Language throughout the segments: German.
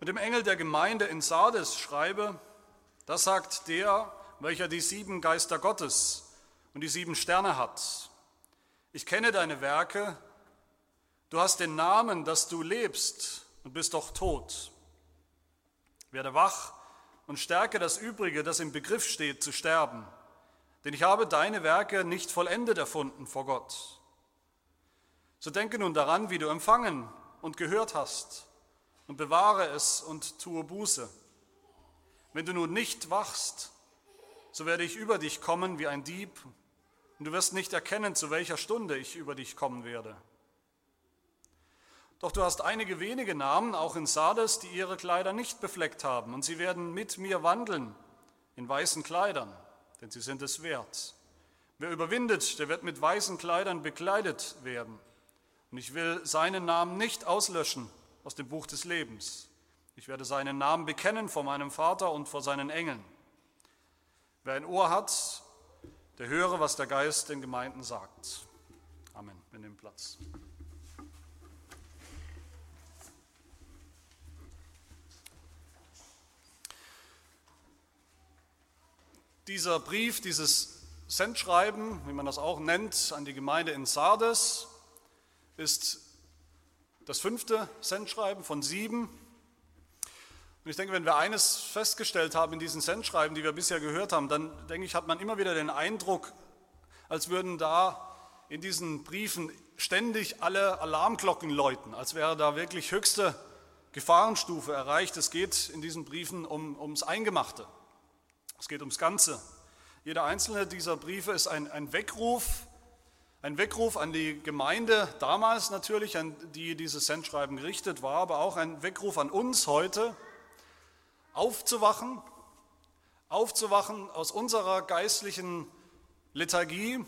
Mit dem Engel der Gemeinde in Sardes schreibe, das sagt der, welcher die sieben Geister Gottes und die sieben Sterne hat. Ich kenne deine Werke, du hast den Namen, dass du lebst und bist doch tot. Werde wach und stärke das Übrige, das im Begriff steht zu sterben, denn ich habe deine Werke nicht vollendet erfunden vor Gott. So denke nun daran, wie du empfangen und gehört hast, und bewahre es und tue Buße. Wenn du nun nicht wachst, so werde ich über dich kommen wie ein Dieb, und du wirst nicht erkennen, zu welcher Stunde ich über dich kommen werde. Doch du hast einige wenige Namen, auch in Sardes, die ihre Kleider nicht befleckt haben, und sie werden mit mir wandeln in weißen Kleidern, denn sie sind es wert. Wer überwindet, der wird mit weißen Kleidern bekleidet werden. Und ich will seinen Namen nicht auslöschen aus dem Buch des Lebens. Ich werde seinen Namen bekennen vor meinem Vater und vor seinen Engeln. Wer ein Ohr hat, der höre, was der Geist den Gemeinden sagt. Amen. Wir nehmen Platz. Dieser Brief, dieses Sendschreiben, wie man das auch nennt, an die Gemeinde in Sardes, ist das fünfte Sendschreiben von sieben. Und ich denke, wenn wir eines festgestellt haben in diesen Sendschreiben, die wir bisher gehört haben, dann denke ich, hat man immer wieder den Eindruck, als würden da in diesen Briefen ständig alle Alarmglocken läuten, als wäre da wirklich höchste Gefahrenstufe erreicht. Es geht in diesen Briefen um, ums Eingemachte. Es geht ums Ganze. Jeder einzelne dieser Briefe ist ein, ein Weckruf ein Weckruf an die Gemeinde damals natürlich, an die dieses Sendschreiben gerichtet war, aber auch ein Weckruf an uns heute, aufzuwachen, aufzuwachen aus unserer geistlichen Lethargie,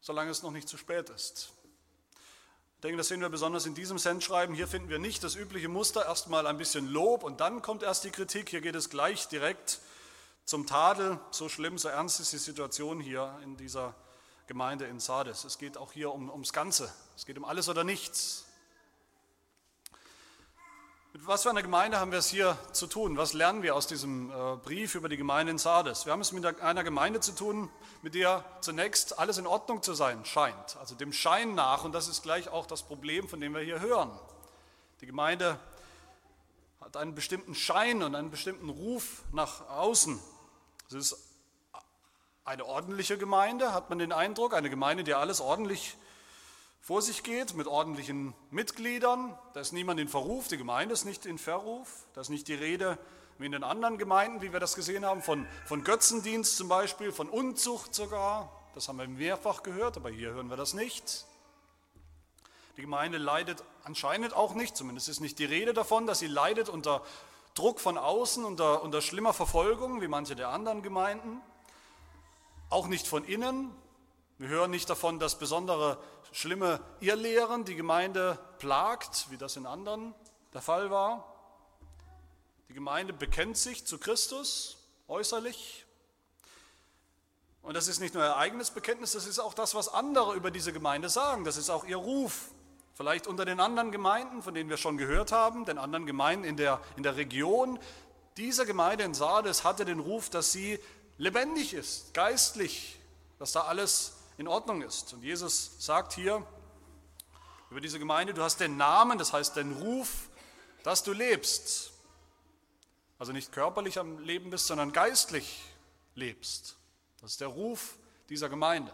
solange es noch nicht zu spät ist. Ich denke, das sehen wir besonders in diesem Sendschreiben. Hier finden wir nicht das übliche Muster, erstmal ein bisschen Lob und dann kommt erst die Kritik. Hier geht es gleich direkt zum Tadel. So schlimm, so ernst ist die Situation hier in dieser Gemeinde in Sardes. Es geht auch hier um, ums Ganze. Es geht um alles oder nichts. Mit was für einer Gemeinde haben wir es hier zu tun? Was lernen wir aus diesem äh, Brief über die Gemeinde in Sardes? Wir haben es mit einer Gemeinde zu tun, mit der zunächst alles in Ordnung zu sein scheint, also dem Schein nach. Und das ist gleich auch das Problem, von dem wir hier hören. Die Gemeinde hat einen bestimmten Schein und einen bestimmten Ruf nach außen. Es ist eine ordentliche Gemeinde, hat man den Eindruck, eine Gemeinde, die alles ordentlich vor sich geht, mit ordentlichen Mitgliedern. Da ist niemand in Verruf, die Gemeinde ist nicht in Verruf. Da ist nicht die Rede, wie in den anderen Gemeinden, wie wir das gesehen haben, von, von Götzendienst zum Beispiel, von Unzucht sogar. Das haben wir mehrfach gehört, aber hier hören wir das nicht. Die Gemeinde leidet anscheinend auch nicht, zumindest ist nicht die Rede davon, dass sie leidet unter Druck von außen, unter, unter schlimmer Verfolgung, wie manche der anderen Gemeinden, auch nicht von innen. Wir hören nicht davon, dass besondere schlimme Irrlehren die Gemeinde plagt, wie das in anderen der Fall war. Die Gemeinde bekennt sich zu Christus äußerlich. Und das ist nicht nur ihr eigenes Bekenntnis, das ist auch das, was andere über diese Gemeinde sagen. Das ist auch ihr Ruf. Vielleicht unter den anderen Gemeinden, von denen wir schon gehört haben, den anderen Gemeinden in der, in der Region. Diese Gemeinde in Sardes hatte den Ruf, dass sie lebendig ist, geistlich, dass da alles in Ordnung ist. Und Jesus sagt hier über diese Gemeinde, du hast den Namen, das heißt den Ruf, dass du lebst. Also nicht körperlich am Leben bist, sondern geistlich lebst. Das ist der Ruf dieser Gemeinde.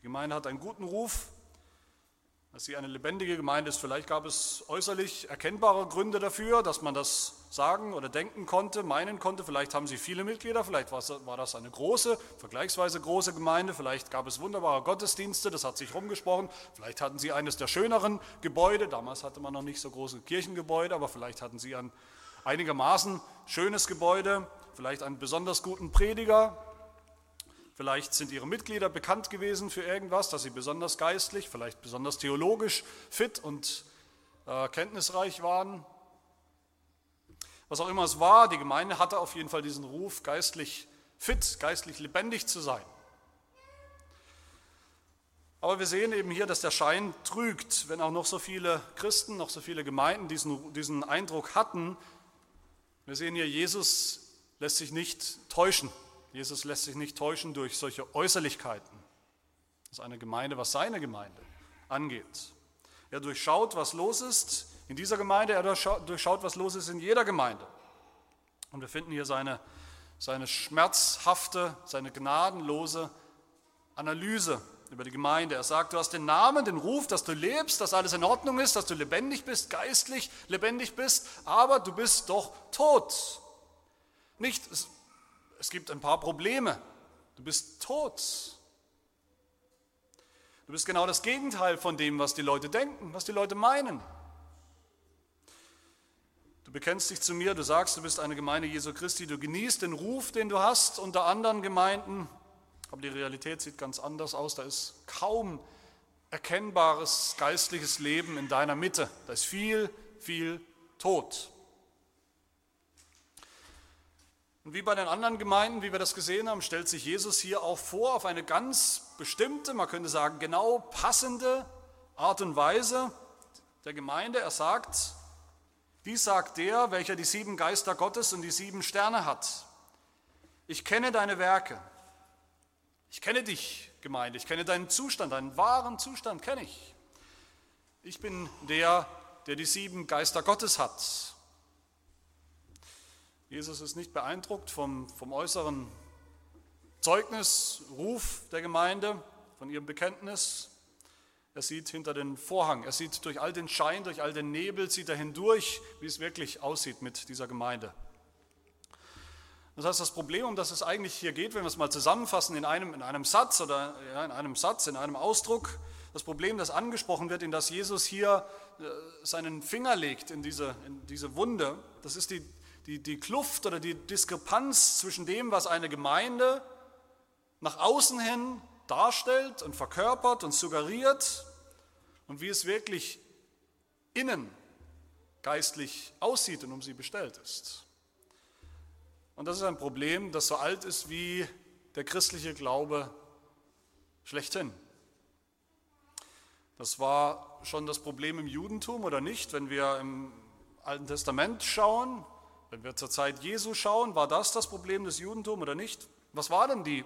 Die Gemeinde hat einen guten Ruf, dass sie eine lebendige Gemeinde ist. Vielleicht gab es äußerlich erkennbare Gründe dafür, dass man das sagen oder denken konnte, meinen konnte. Vielleicht haben sie viele Mitglieder, vielleicht war das eine große, vergleichsweise große Gemeinde, vielleicht gab es wunderbare Gottesdienste, das hat sich rumgesprochen. Vielleicht hatten sie eines der schöneren Gebäude, damals hatte man noch nicht so große Kirchengebäude, aber vielleicht hatten sie ein einigermaßen schönes Gebäude, vielleicht einen besonders guten Prediger, Vielleicht sind ihre Mitglieder bekannt gewesen für irgendwas, dass sie besonders geistlich, vielleicht besonders theologisch fit und äh, kenntnisreich waren. Was auch immer es war, die Gemeinde hatte auf jeden Fall diesen Ruf, geistlich fit, geistlich lebendig zu sein. Aber wir sehen eben hier, dass der Schein trügt, wenn auch noch so viele Christen, noch so viele Gemeinden diesen, diesen Eindruck hatten. Wir sehen hier, Jesus lässt sich nicht täuschen. Jesus lässt sich nicht täuschen durch solche Äußerlichkeiten. Das ist eine Gemeinde, was seine Gemeinde angeht. Er durchschaut, was los ist in dieser Gemeinde, er durchschaut, was los ist in jeder Gemeinde. Und wir finden hier seine, seine schmerzhafte, seine gnadenlose Analyse über die Gemeinde. Er sagt, du hast den Namen, den Ruf, dass du lebst, dass alles in Ordnung ist, dass du lebendig bist, geistlich lebendig bist, aber du bist doch tot. Nicht, es, gibt ein paar Probleme. Du bist tot. Du bist genau das Gegenteil von dem, was die Leute denken, was die Leute meinen. Du bekennst dich zu mir, du sagst, du bist eine Gemeinde Jesu Christi, du genießt den Ruf, den du hast unter anderen Gemeinden, aber die Realität sieht ganz anders aus. Da ist kaum erkennbares geistliches Leben in deiner Mitte. Da ist viel, viel Tod. Und wie bei den anderen Gemeinden, wie wir das gesehen haben, stellt sich Jesus hier auch vor auf eine ganz bestimmte, man könnte sagen genau passende Art und Weise der Gemeinde. Er sagt, dies sagt der, welcher die sieben Geister Gottes und die sieben Sterne hat. Ich kenne deine Werke ich kenne dich, Gemeinde, ich kenne deinen Zustand, deinen wahren Zustand kenne ich. Ich bin der, der die sieben Geister Gottes hat. Jesus ist nicht beeindruckt vom, vom äußeren Zeugnis, Ruf der Gemeinde, von ihrem Bekenntnis. Er sieht hinter den Vorhang, er sieht durch all den Schein, durch all den Nebel, sieht er hindurch, wie es wirklich aussieht mit dieser Gemeinde. Das heißt, das Problem, um das es eigentlich hier geht, wenn wir es mal zusammenfassen in einem, in einem Satz oder ja, in einem Satz, in einem Ausdruck, das Problem, das angesprochen wird, in das Jesus hier äh, seinen Finger legt in diese, in diese Wunde, das ist die, die, die Kluft oder die Diskrepanz zwischen dem, was eine Gemeinde nach außen hin darstellt und verkörpert und suggeriert und wie es wirklich innen geistlich aussieht und um sie bestellt ist. Und das ist ein Problem, das so alt ist wie der christliche Glaube schlechthin. Das war schon das Problem im Judentum oder nicht? Wenn wir im Alten Testament schauen, wenn wir zur Zeit Jesu schauen, war das das Problem des Judentums oder nicht? Was war denn die,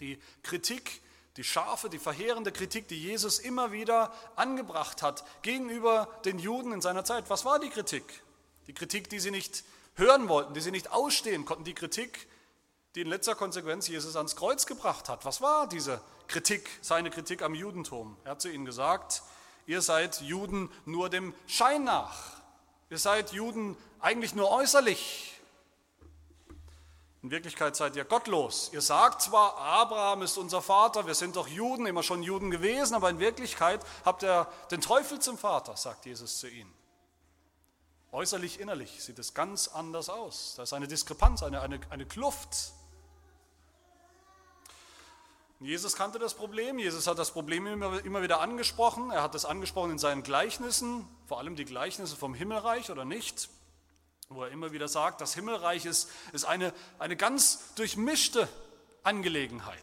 die Kritik, die scharfe, die verheerende Kritik, die Jesus immer wieder angebracht hat gegenüber den Juden in seiner Zeit? Was war die Kritik? Die Kritik, die sie nicht hören wollten, die sie nicht ausstehen konnten, die Kritik, die in letzter Konsequenz Jesus ans Kreuz gebracht hat. Was war diese Kritik, seine Kritik am Judentum? Er hat zu ihnen gesagt, ihr seid Juden nur dem Schein nach. Ihr seid Juden eigentlich nur äußerlich. In Wirklichkeit seid ihr gottlos. Ihr sagt zwar, Abraham ist unser Vater, wir sind doch Juden, immer schon Juden gewesen, aber in Wirklichkeit habt ihr den Teufel zum Vater, sagt Jesus zu ihnen. Äußerlich, innerlich sieht es ganz anders aus. Da ist eine Diskrepanz, eine, eine, eine Kluft. Jesus kannte das Problem, Jesus hat das Problem immer, immer wieder angesprochen. Er hat es angesprochen in seinen Gleichnissen, vor allem die Gleichnisse vom Himmelreich oder nicht, wo er immer wieder sagt, das Himmelreich ist, ist eine, eine ganz durchmischte Angelegenheit.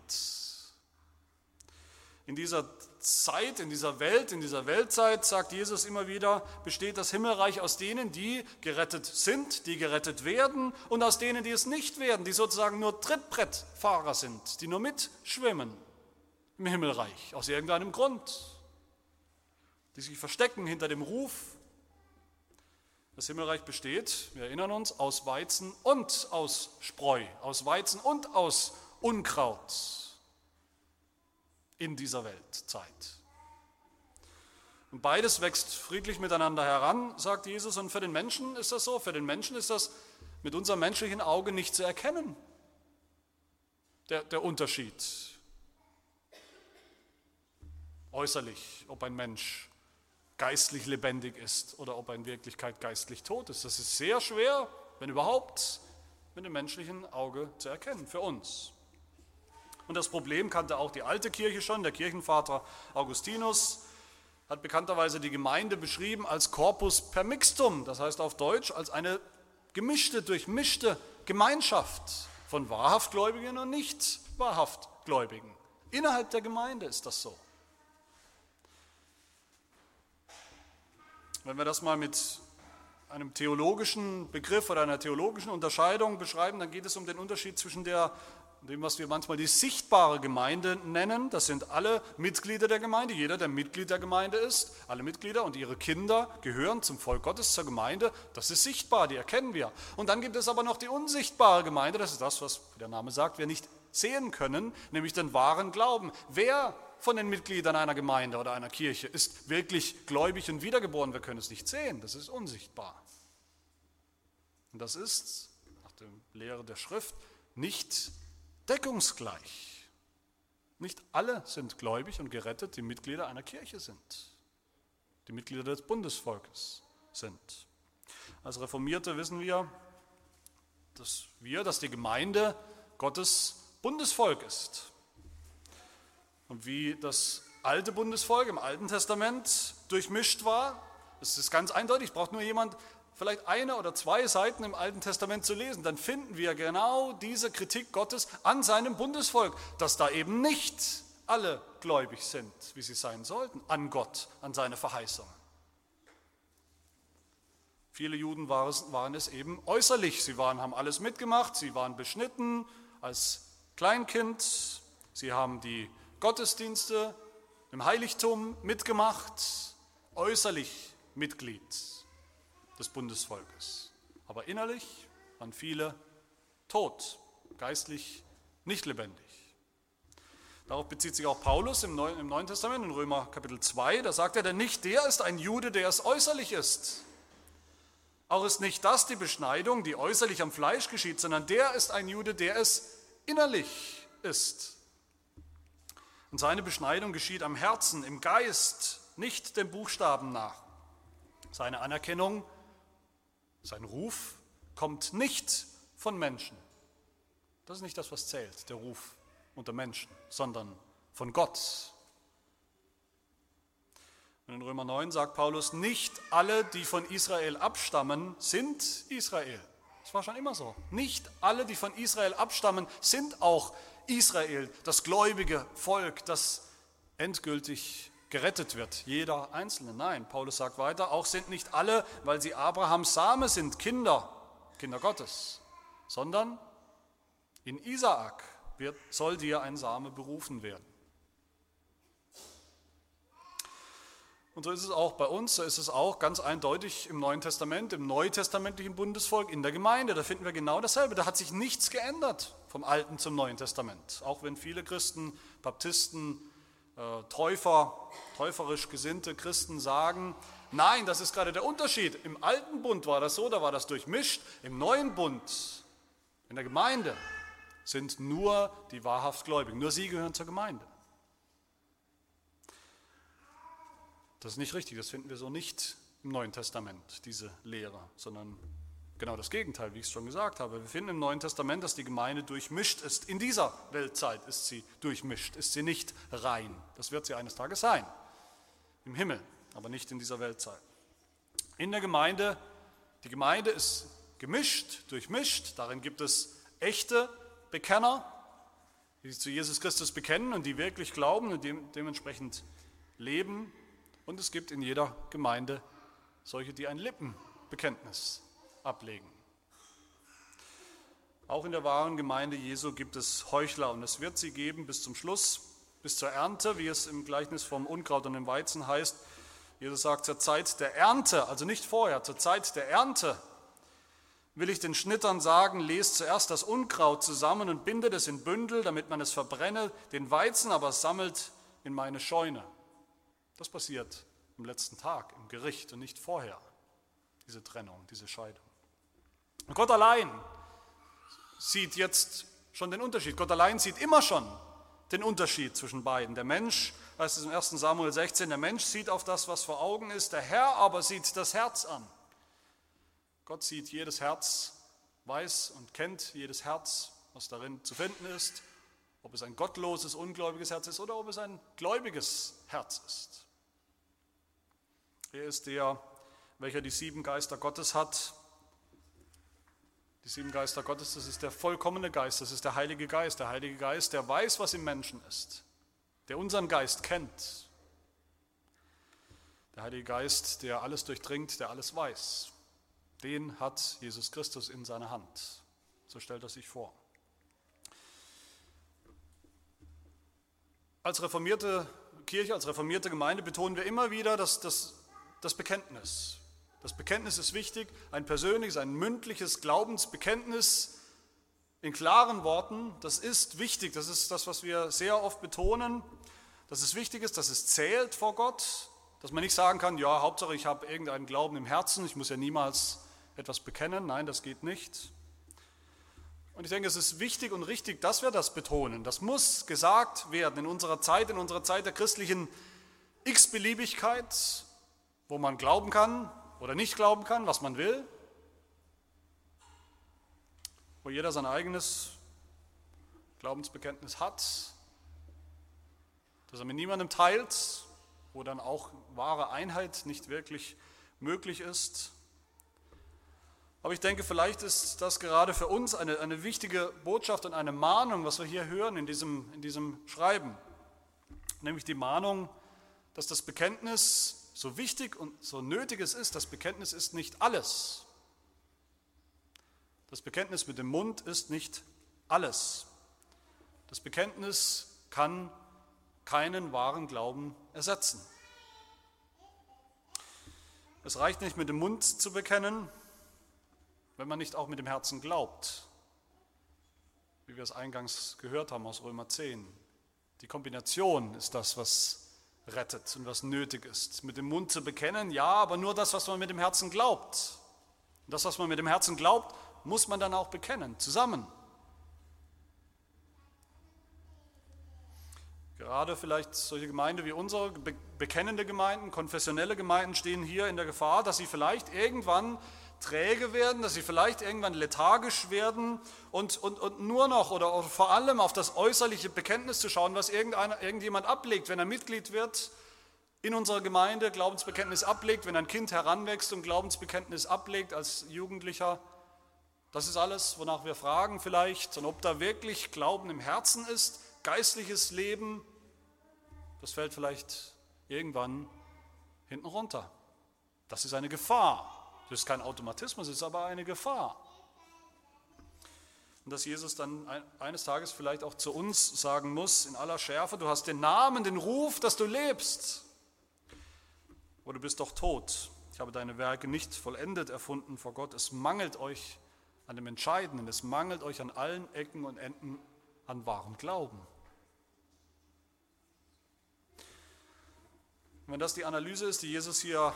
In dieser Zeit, in dieser Welt, in dieser Weltzeit, sagt Jesus immer wieder, besteht das Himmelreich aus denen, die gerettet sind, die gerettet werden und aus denen, die es nicht werden, die sozusagen nur Trittbrettfahrer sind, die nur mitschwimmen im Himmelreich aus irgendeinem Grund, die sich verstecken hinter dem Ruf. Das Himmelreich besteht, wir erinnern uns, aus Weizen und aus Spreu, aus Weizen und aus Unkraut in dieser Weltzeit. Und beides wächst friedlich miteinander heran, sagt Jesus. Und für den Menschen ist das so. Für den Menschen ist das mit unserem menschlichen Auge nicht zu erkennen, der, der Unterschied. Äußerlich, ob ein Mensch geistlich lebendig ist oder ob er in Wirklichkeit geistlich tot ist. Das ist sehr schwer, wenn überhaupt, mit dem menschlichen Auge zu erkennen, für uns. Und das Problem kannte auch die alte Kirche schon. Der Kirchenvater Augustinus hat bekannterweise die Gemeinde beschrieben als Corpus permixtum, das heißt auf Deutsch als eine gemischte, durchmischte Gemeinschaft von wahrhaft Gläubigen und nicht wahrhaft Gläubigen. Innerhalb der Gemeinde ist das so. Wenn wir das mal mit einem theologischen Begriff oder einer theologischen Unterscheidung beschreiben, dann geht es um den Unterschied zwischen der, dem, was wir manchmal die sichtbare Gemeinde nennen. Das sind alle Mitglieder der Gemeinde, jeder, der Mitglied der Gemeinde ist. Alle Mitglieder und ihre Kinder gehören zum Volk Gottes, zur Gemeinde. Das ist sichtbar, die erkennen wir. Und dann gibt es aber noch die unsichtbare Gemeinde. Das ist das, was der Name sagt, wir nicht sehen können, nämlich den wahren Glauben. Wer von den Mitgliedern einer Gemeinde oder einer Kirche ist wirklich gläubig und wiedergeboren. Wir können es nicht sehen, das ist unsichtbar. Und das ist, nach der Lehre der Schrift, nicht deckungsgleich. Nicht alle sind gläubig und gerettet, die Mitglieder einer Kirche sind, die Mitglieder des Bundesvolkes sind. Als Reformierte wissen wir, dass wir, dass die Gemeinde Gottes Bundesvolk ist. Und wie das alte Bundesvolk im Alten Testament durchmischt war, das ist ganz eindeutig, braucht nur jemand vielleicht eine oder zwei Seiten im Alten Testament zu lesen, dann finden wir genau diese Kritik Gottes an seinem Bundesvolk, dass da eben nicht alle gläubig sind, wie sie sein sollten, an Gott, an seine Verheißungen. Viele Juden waren es, waren es eben äußerlich. Sie waren, haben alles mitgemacht, sie waren beschnitten als Kleinkind, sie haben die Gottesdienste im Heiligtum mitgemacht, äußerlich Mitglied des Bundesvolkes. Aber innerlich waren viele tot, geistlich nicht lebendig. Darauf bezieht sich auch Paulus im Neuen, im Neuen Testament, in Römer Kapitel 2. Da sagt er, denn nicht der ist ein Jude, der es äußerlich ist. Auch ist nicht das die Beschneidung, die äußerlich am Fleisch geschieht, sondern der ist ein Jude, der es innerlich ist. Und seine Beschneidung geschieht am Herzen, im Geist, nicht dem Buchstaben nach. Seine Anerkennung, sein Ruf kommt nicht von Menschen. Das ist nicht das, was zählt, der Ruf unter Menschen, sondern von Gott. Und in Römer 9 sagt Paulus, nicht alle, die von Israel abstammen, sind Israel. Das war schon immer so. Nicht alle, die von Israel abstammen, sind auch Israel, das gläubige Volk, das endgültig gerettet wird, jeder Einzelne. Nein, Paulus sagt weiter, auch sind nicht alle, weil sie Abrahams Same sind, Kinder, Kinder Gottes, sondern in Isaak wird, soll dir ein Same berufen werden. Und so ist es auch bei uns, so ist es auch ganz eindeutig im Neuen Testament, im neutestamentlichen Bundesvolk, in der Gemeinde. Da finden wir genau dasselbe. Da hat sich nichts geändert vom Alten zum Neuen Testament. Auch wenn viele Christen, Baptisten, äh, Täufer, täuferisch gesinnte Christen sagen, nein, das ist gerade der Unterschied. Im Alten Bund war das so, da war das durchmischt. Im Neuen Bund, in der Gemeinde, sind nur die wahrhaft Gläubigen. Nur sie gehören zur Gemeinde. Das ist nicht richtig, das finden wir so nicht im Neuen Testament, diese Lehre, sondern genau das Gegenteil, wie ich es schon gesagt habe. Wir finden im Neuen Testament, dass die Gemeinde durchmischt ist. In dieser Weltzeit ist sie durchmischt, ist sie nicht rein. Das wird sie eines Tages sein, im Himmel, aber nicht in dieser Weltzeit. In der Gemeinde, die Gemeinde ist gemischt, durchmischt, darin gibt es echte Bekenner, die sich zu Jesus Christus bekennen und die wirklich glauben und dementsprechend leben und es gibt in jeder Gemeinde solche, die ein Lippenbekenntnis ablegen. Auch in der wahren Gemeinde Jesu gibt es Heuchler und es wird sie geben bis zum Schluss, bis zur Ernte, wie es im Gleichnis vom Unkraut und dem Weizen heißt. Jesus sagt, zur Zeit der Ernte, also nicht vorher, zur Zeit der Ernte will ich den Schnittern sagen, lest zuerst das Unkraut zusammen und bindet es in Bündel, damit man es verbrenne, den Weizen aber sammelt in meine Scheune. Das passiert am letzten Tag im Gericht und nicht vorher, diese Trennung, diese Scheidung. Und Gott allein sieht jetzt schon den Unterschied. Gott allein sieht immer schon den Unterschied zwischen beiden. Der Mensch, heißt es im 1. Samuel 16, der Mensch sieht auf das, was vor Augen ist, der Herr aber sieht das Herz an. Gott sieht jedes Herz, weiß und kennt jedes Herz, was darin zu finden ist, ob es ein gottloses, ungläubiges Herz ist oder ob es ein gläubiges Herz ist. Er ist der, welcher die sieben Geister Gottes hat. Die sieben Geister Gottes, das ist der vollkommene Geist, das ist der Heilige Geist. Der Heilige Geist, der weiß, was im Menschen ist, der unseren Geist kennt. Der Heilige Geist, der alles durchdringt, der alles weiß, den hat Jesus Christus in seiner Hand. So stellt er sich vor. Als reformierte Kirche, als reformierte Gemeinde betonen wir immer wieder das, das, das Bekenntnis. Das Bekenntnis ist wichtig, ein persönliches, ein mündliches Glaubensbekenntnis in klaren Worten. Das ist wichtig, das ist das, was wir sehr oft betonen, dass es wichtig ist, dass es zählt vor Gott, dass man nicht sagen kann, ja, Hauptsache ich habe irgendeinen Glauben im Herzen, ich muss ja niemals etwas bekennen. Nein, das geht nicht. Und ich denke, es ist wichtig und richtig, dass wir das betonen. Das muss gesagt werden in unserer Zeit, in unserer Zeit der christlichen x-Beliebigkeit, wo man glauben kann oder nicht glauben kann, was man will, wo jeder sein eigenes Glaubensbekenntnis hat, das er mit niemandem teilt, wo dann auch wahre Einheit nicht wirklich möglich ist. Aber ich denke, vielleicht ist das gerade für uns eine, eine wichtige Botschaft und eine Mahnung, was wir hier hören in diesem, in diesem Schreiben. Nämlich die Mahnung, dass das Bekenntnis, so wichtig und so nötig es ist, das Bekenntnis ist nicht alles. Das Bekenntnis mit dem Mund ist nicht alles. Das Bekenntnis kann keinen wahren Glauben ersetzen. Es reicht nicht mit dem Mund zu bekennen, wenn man nicht auch mit dem Herzen glaubt, wie wir es eingangs gehört haben aus Römer 10. Die Kombination ist das, was rettet und was nötig ist. Mit dem Mund zu bekennen, ja, aber nur das, was man mit dem Herzen glaubt. Das, was man mit dem Herzen glaubt, muss man dann auch bekennen, zusammen. Gerade vielleicht solche Gemeinden wie unsere, bekennende Gemeinden, konfessionelle Gemeinden stehen hier in der Gefahr, dass sie vielleicht irgendwann träge werden, dass sie vielleicht irgendwann lethargisch werden und, und, und nur noch oder vor allem auf das äußerliche Bekenntnis zu schauen, was irgendjemand ablegt, wenn er Mitglied wird in unserer Gemeinde, Glaubensbekenntnis ablegt, wenn ein Kind heranwächst und Glaubensbekenntnis ablegt als Jugendlicher. Das ist alles, wonach wir fragen vielleicht, und ob da wirklich Glauben im Herzen ist, geistliches Leben, das fällt vielleicht irgendwann hinten runter. Das ist eine Gefahr. Das ist kein Automatismus, es ist aber eine Gefahr. Und dass Jesus dann eines Tages vielleicht auch zu uns sagen muss, in aller Schärfe, du hast den Namen, den Ruf, dass du lebst. Oder du bist doch tot. Ich habe deine Werke nicht vollendet erfunden vor Gott. Es mangelt euch an dem Entscheidenden, es mangelt euch an allen Ecken und Enden an wahrem Glauben. Und wenn das die Analyse ist, die Jesus hier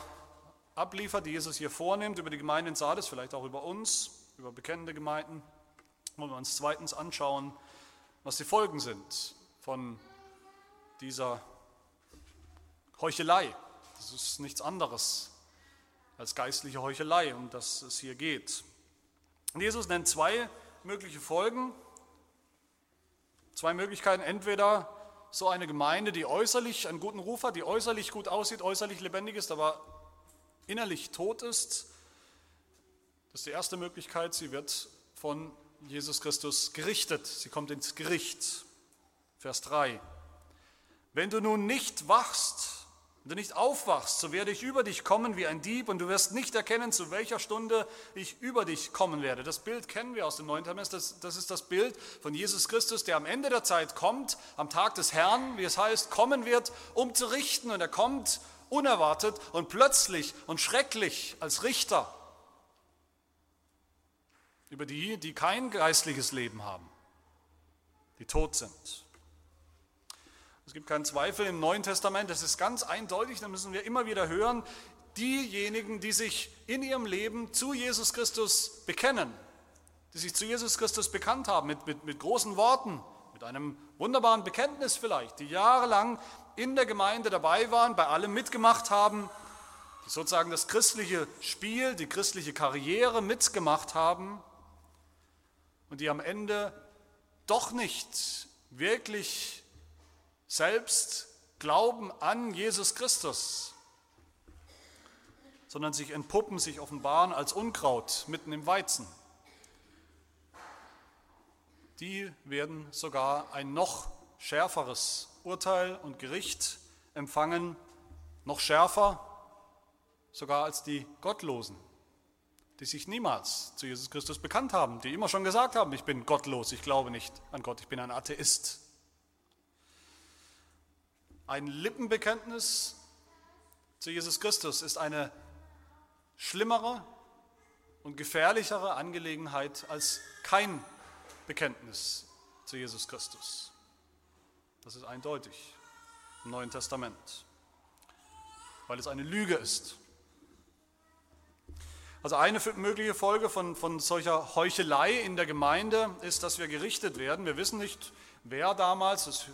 abliefert, die Jesus hier vornimmt über die Gemeinde in Sardes, vielleicht auch über uns, über bekennende Gemeinden, wollen wir uns zweitens anschauen, was die Folgen sind von dieser Heuchelei. Das ist nichts anderes als geistliche Heuchelei, um das es hier geht. Jesus nennt zwei mögliche Folgen, zwei Möglichkeiten. Entweder so eine Gemeinde, die äußerlich einen guten Ruf hat, die äußerlich gut aussieht, äußerlich lebendig ist, aber innerlich tot ist, das ist die erste Möglichkeit, sie wird von Jesus Christus gerichtet. Sie kommt ins Gericht. Vers 3. Wenn du nun nicht wachst, wenn du nicht aufwachst, so werde ich über dich kommen wie ein Dieb und du wirst nicht erkennen, zu welcher Stunde ich über dich kommen werde. Das Bild kennen wir aus dem Neuen Testament. Das, das ist das Bild von Jesus Christus, der am Ende der Zeit kommt, am Tag des Herrn, wie es heißt, kommen wird, um zu richten. Und er kommt, unerwartet und plötzlich und schrecklich als Richter über die, die kein geistliches Leben haben, die tot sind. Es gibt keinen Zweifel im Neuen Testament, das ist ganz eindeutig, da müssen wir immer wieder hören, diejenigen, die sich in ihrem Leben zu Jesus Christus bekennen, die sich zu Jesus Christus bekannt haben, mit, mit, mit großen Worten, einem wunderbaren Bekenntnis vielleicht, die jahrelang in der Gemeinde dabei waren, bei allem mitgemacht haben, die sozusagen das christliche Spiel, die christliche Karriere mitgemacht haben und die am Ende doch nicht wirklich selbst glauben an Jesus Christus, sondern sich entpuppen, sich offenbaren als Unkraut mitten im Weizen. Die werden sogar ein noch schärferes Urteil und Gericht empfangen, noch schärfer, sogar als die Gottlosen, die sich niemals zu Jesus Christus bekannt haben, die immer schon gesagt haben, ich bin gottlos, ich glaube nicht an Gott, ich bin ein Atheist. Ein Lippenbekenntnis zu Jesus Christus ist eine schlimmere und gefährlichere Angelegenheit als kein Bekenntnis zu Jesus Christus. Das ist eindeutig im Neuen Testament, weil es eine Lüge ist. Also eine mögliche Folge von, von solcher Heuchelei in der Gemeinde ist, dass wir gerichtet werden. Wir wissen nicht, wer damals, das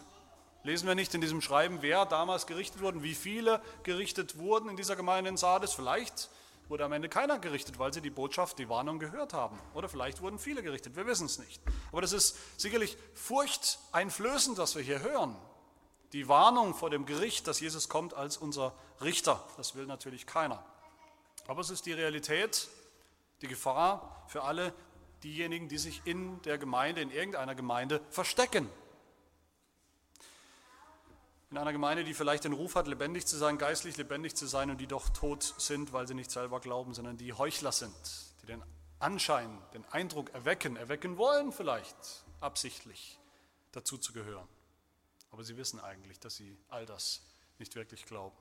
lesen wir nicht in diesem Schreiben, wer damals gerichtet wurde, wie viele gerichtet wurden in dieser Gemeinde in Sardes. Vielleicht wurde am Ende keiner gerichtet, weil sie die Botschaft, die Warnung gehört haben. Oder vielleicht wurden viele gerichtet, wir wissen es nicht. Aber das ist sicherlich furchteinflößend, was wir hier hören. Die Warnung vor dem Gericht, dass Jesus kommt als unser Richter. Das will natürlich keiner. Aber es ist die Realität, die Gefahr für alle diejenigen, die sich in der Gemeinde, in irgendeiner Gemeinde verstecken. In einer Gemeinde, die vielleicht den Ruf hat, lebendig zu sein, geistlich lebendig zu sein und die doch tot sind, weil sie nicht selber glauben, sondern die Heuchler sind, die den Anschein, den Eindruck erwecken, erwecken wollen vielleicht absichtlich dazu zu gehören. Aber sie wissen eigentlich, dass sie all das nicht wirklich glauben.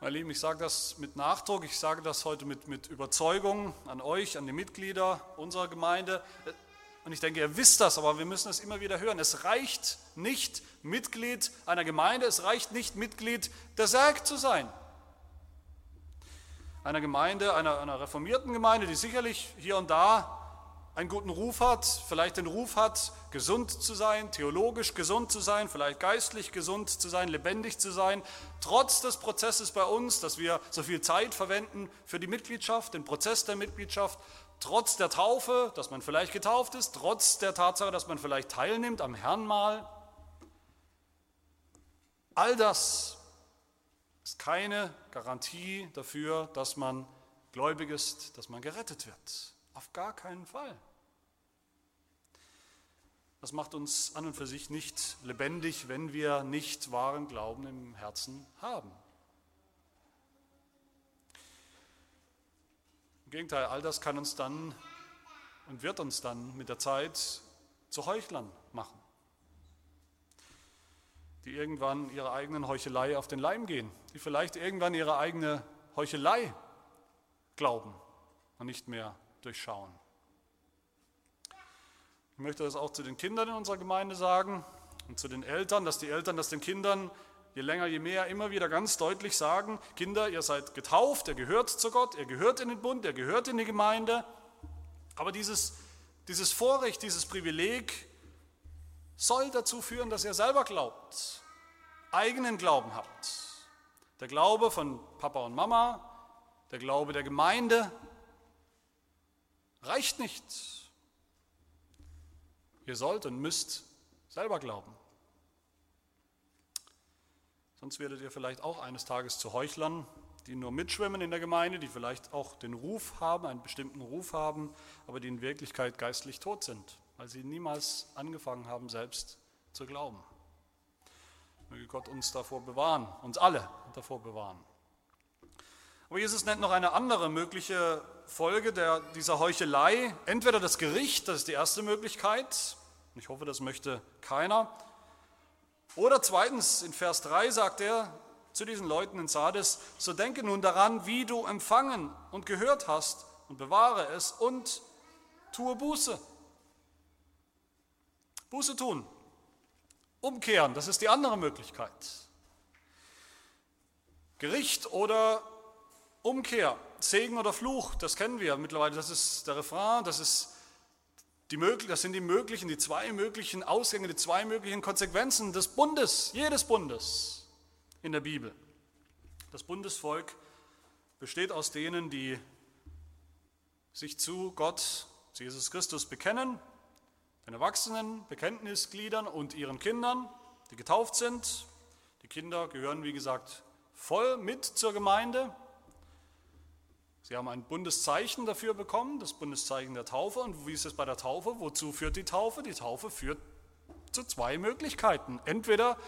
Meine Lieben, ich sage das mit Nachdruck, ich sage das heute mit, mit Überzeugung an euch, an die Mitglieder unserer Gemeinde. Und ich denke, ihr wisst das, aber wir müssen es immer wieder hören. Es reicht nicht, Mitglied einer Gemeinde, es reicht nicht, Mitglied der Sarg zu sein. Einer Gemeinde, einer, einer reformierten Gemeinde, die sicherlich hier und da einen guten Ruf hat, vielleicht den Ruf hat, gesund zu sein, theologisch gesund zu sein, vielleicht geistlich gesund zu sein, lebendig zu sein, trotz des Prozesses bei uns, dass wir so viel Zeit verwenden für die Mitgliedschaft, den Prozess der Mitgliedschaft, trotz der Taufe, dass man vielleicht getauft ist, trotz der Tatsache, dass man vielleicht teilnimmt am Herrnmahl. All das ist keine Garantie dafür, dass man gläubig ist, dass man gerettet wird. Auf gar keinen Fall. Das macht uns an und für sich nicht lebendig, wenn wir nicht wahren Glauben im Herzen haben. Im Gegenteil, all das kann uns dann und wird uns dann mit der Zeit zu Heuchlern machen, die irgendwann ihrer eigenen Heuchelei auf den Leim gehen, die vielleicht irgendwann ihre eigene Heuchelei glauben und nicht mehr durchschauen. Ich möchte das auch zu den Kindern in unserer Gemeinde sagen und zu den Eltern, dass die Eltern das den Kindern je länger, je mehr immer wieder ganz deutlich sagen, Kinder, ihr seid getauft, ihr gehört zu Gott, ihr gehört in den Bund, ihr gehört in die Gemeinde. Aber dieses, dieses Vorrecht, dieses Privileg soll dazu führen, dass ihr selber glaubt, eigenen Glauben habt. Der Glaube von Papa und Mama, der Glaube der Gemeinde reicht nicht. Ihr sollt und müsst selber glauben. Sonst werdet ihr vielleicht auch eines Tages zu Heuchlern, die nur mitschwimmen in der Gemeinde, die vielleicht auch den Ruf haben, einen bestimmten Ruf haben, aber die in Wirklichkeit geistlich tot sind, weil sie niemals angefangen haben, selbst zu glauben. Möge Gott uns davor bewahren, uns alle davor bewahren. Aber Jesus nennt noch eine andere mögliche Folge der, dieser Heuchelei. Entweder das Gericht, das ist die erste Möglichkeit, ich hoffe, das möchte keiner. Oder zweitens, in Vers 3 sagt er zu diesen Leuten in Sardes, so denke nun daran, wie du empfangen und gehört hast und bewahre es und tue Buße. Buße tun, umkehren, das ist die andere Möglichkeit. Gericht oder Umkehr, Segen oder Fluch, das kennen wir mittlerweile, das ist der Refrain, das ist die, das sind die möglichen, die zwei möglichen Ausgänge, die zwei möglichen Konsequenzen des Bundes, jedes Bundes in der Bibel. Das Bundesvolk besteht aus denen, die sich zu Gott, zu Jesus Christus bekennen, den Erwachsenen, Bekenntnisgliedern und ihren Kindern, die getauft sind. Die Kinder gehören, wie gesagt, voll mit zur Gemeinde, Sie haben ein Bundeszeichen dafür bekommen, das Bundeszeichen der Taufe. Und wie ist es bei der Taufe? Wozu führt die Taufe? Die Taufe führt zu zwei Möglichkeiten. Entweder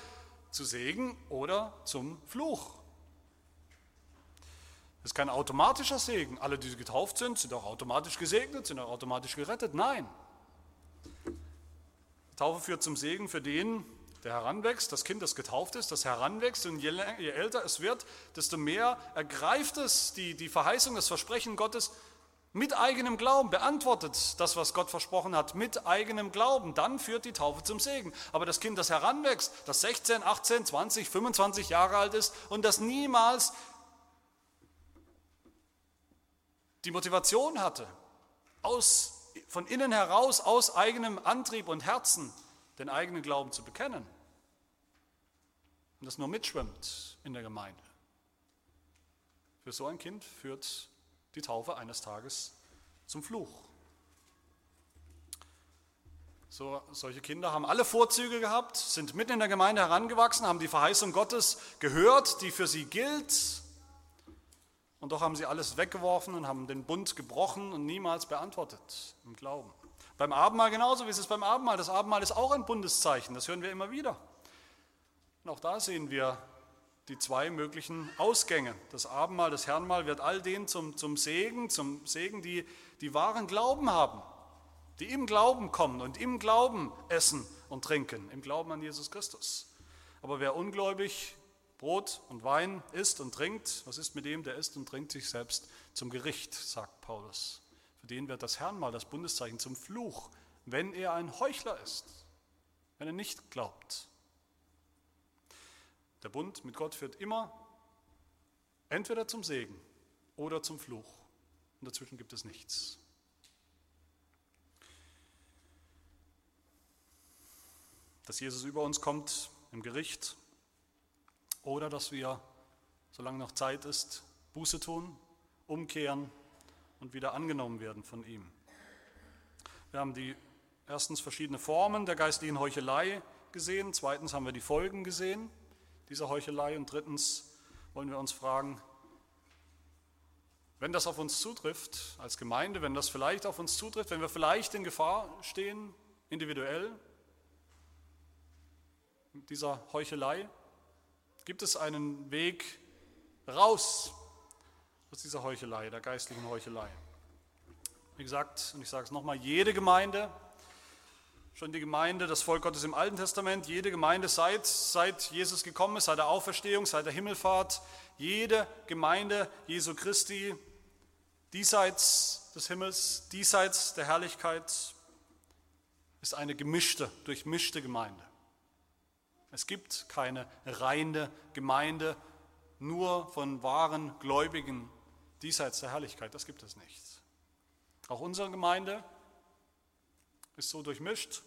zu Segen oder zum Fluch. Das ist kein automatischer Segen. Alle, die getauft sind, sind auch automatisch gesegnet, sind auch automatisch gerettet. Nein. Die Taufe führt zum Segen für den, der heranwächst, das Kind, das getauft ist, das heranwächst. Und je, je älter es wird, desto mehr ergreift es die, die Verheißung, das Versprechen Gottes mit eigenem Glauben, beantwortet das, was Gott versprochen hat, mit eigenem Glauben. Dann führt die Taufe zum Segen. Aber das Kind, das heranwächst, das 16, 18, 20, 25 Jahre alt ist und das niemals die Motivation hatte, aus, von innen heraus, aus eigenem Antrieb und Herzen den eigenen Glauben zu bekennen und das nur mitschwimmt in der Gemeinde. Für so ein Kind führt die Taufe eines Tages zum Fluch. So, solche Kinder haben alle Vorzüge gehabt, sind mitten in der Gemeinde herangewachsen, haben die Verheißung Gottes gehört, die für sie gilt, und doch haben sie alles weggeworfen und haben den Bund gebrochen und niemals beantwortet im Glauben. Beim Abendmahl genauso, wie es ist beim Abendmahl. Das Abendmahl ist auch ein Bundeszeichen, das hören wir immer wieder. Und auch da sehen wir die zwei möglichen Ausgänge. Das Abendmahl, das Herrenmahl wird all denen zum, zum Segen, zum Segen, die, die wahren Glauben haben, die im Glauben kommen und im Glauben essen und trinken, im Glauben an Jesus Christus. Aber wer ungläubig Brot und Wein isst und trinkt, was ist mit dem, der isst und trinkt sich selbst zum Gericht, sagt Paulus. Für den wird das Herrnmal, das Bundeszeichen, zum Fluch, wenn er ein Heuchler ist, wenn er nicht glaubt. Der Bund mit Gott führt immer entweder zum Segen oder zum Fluch. Und dazwischen gibt es nichts. Dass Jesus über uns kommt im Gericht, oder dass wir, solange noch Zeit ist, Buße tun, umkehren und wieder angenommen werden von ihm. Wir haben die erstens verschiedene Formen der geistlichen Heuchelei gesehen, zweitens haben wir die Folgen gesehen dieser Heuchelei und drittens wollen wir uns fragen, wenn das auf uns zutrifft als Gemeinde, wenn das vielleicht auf uns zutrifft, wenn wir vielleicht in Gefahr stehen, individuell, dieser Heuchelei, Gibt es einen Weg raus aus dieser Heuchelei, der geistlichen Heuchelei? Wie gesagt, und ich sage es nochmal, jede Gemeinde, schon die Gemeinde, das Volk Gottes im Alten Testament, jede Gemeinde seit, seit Jesus gekommen ist, seit der Auferstehung, seit der Himmelfahrt, jede Gemeinde Jesu Christi, diesseits des Himmels, diesseits der Herrlichkeit, ist eine gemischte, durchmischte Gemeinde. Es gibt keine reine Gemeinde nur von wahren Gläubigen diesseits der Herrlichkeit. Das gibt es nicht. Auch unsere Gemeinde ist so durchmischt.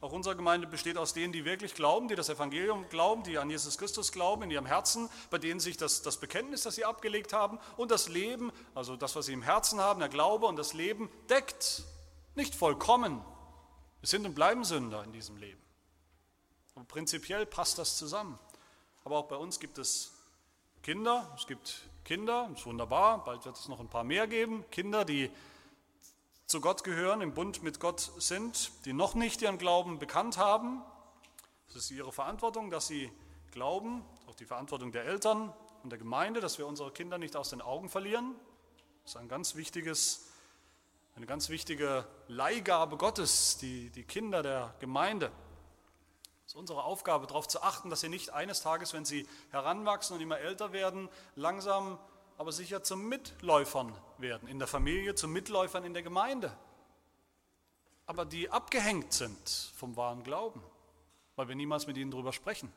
Auch unsere Gemeinde besteht aus denen, die wirklich glauben, die das Evangelium glauben, die an Jesus Christus glauben in ihrem Herzen, bei denen sich das, das Bekenntnis, das sie abgelegt haben und das Leben, also das, was sie im Herzen haben, der Glaube und das Leben deckt. Nicht vollkommen. Wir sind und bleiben Sünder in diesem Leben. Und prinzipiell passt das zusammen. Aber auch bei uns gibt es Kinder, es gibt Kinder, ist wunderbar, bald wird es noch ein paar mehr geben, Kinder, die zu Gott gehören, im Bund mit Gott sind, die noch nicht ihren Glauben bekannt haben. Es ist ihre Verantwortung, dass sie glauben, auch die Verantwortung der Eltern und der Gemeinde, dass wir unsere Kinder nicht aus den Augen verlieren. Das ist ein ganz wichtiges, eine ganz wichtige Leihgabe Gottes, die, die Kinder der Gemeinde. Es ist unsere Aufgabe, darauf zu achten, dass sie nicht eines Tages, wenn sie heranwachsen und immer älter werden, langsam aber sicher zum Mitläufern werden in der Familie, zum Mitläufern in der Gemeinde. Aber die abgehängt sind vom wahren Glauben, weil wir niemals mit ihnen darüber sprechen.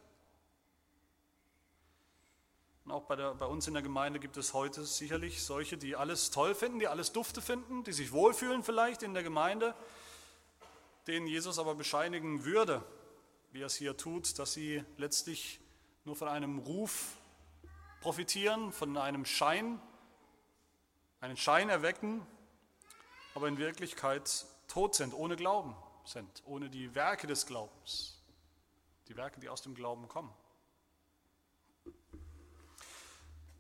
Und auch bei, der, bei, uns in der Gemeinde gibt es heute sicherlich solche, die alles toll finden, die alles dufte finden, die sich wohlfühlen vielleicht in der Gemeinde, denen Jesus aber bescheinigen würde, wie er es hier tut, dass sie letztlich nur von einem Ruf profitieren, von einem Schein, einen Schein erwecken, aber in Wirklichkeit tot sind, ohne Glauben sind, ohne die Werke des Glaubens, die Werke, die aus dem Glauben kommen.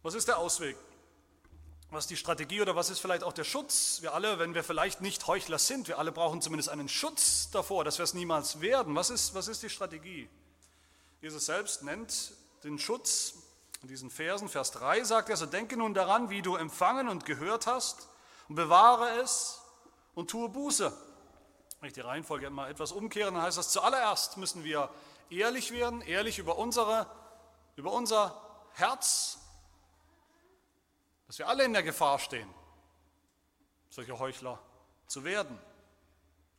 Was ist der Ausweg? Was ist die Strategie oder was ist vielleicht auch der Schutz? Wir alle, wenn wir vielleicht nicht Heuchler sind, wir alle brauchen zumindest einen Schutz davor, dass wir es niemals werden. Was ist, was ist die Strategie? Jesus selbst nennt den Schutz In diesen Versen, Vers 3 sagt er, so denke nun daran, wie du empfangen und gehört hast und bewahre es und tue Buße. Wenn ich die Reihenfolge mal etwas umkehren, dann heißt das, zuallererst müssen wir ehrlich werden, ehrlich über, unsere, über unser Herz, dass wir alle in der Gefahr stehen, solche Heuchler zu werden,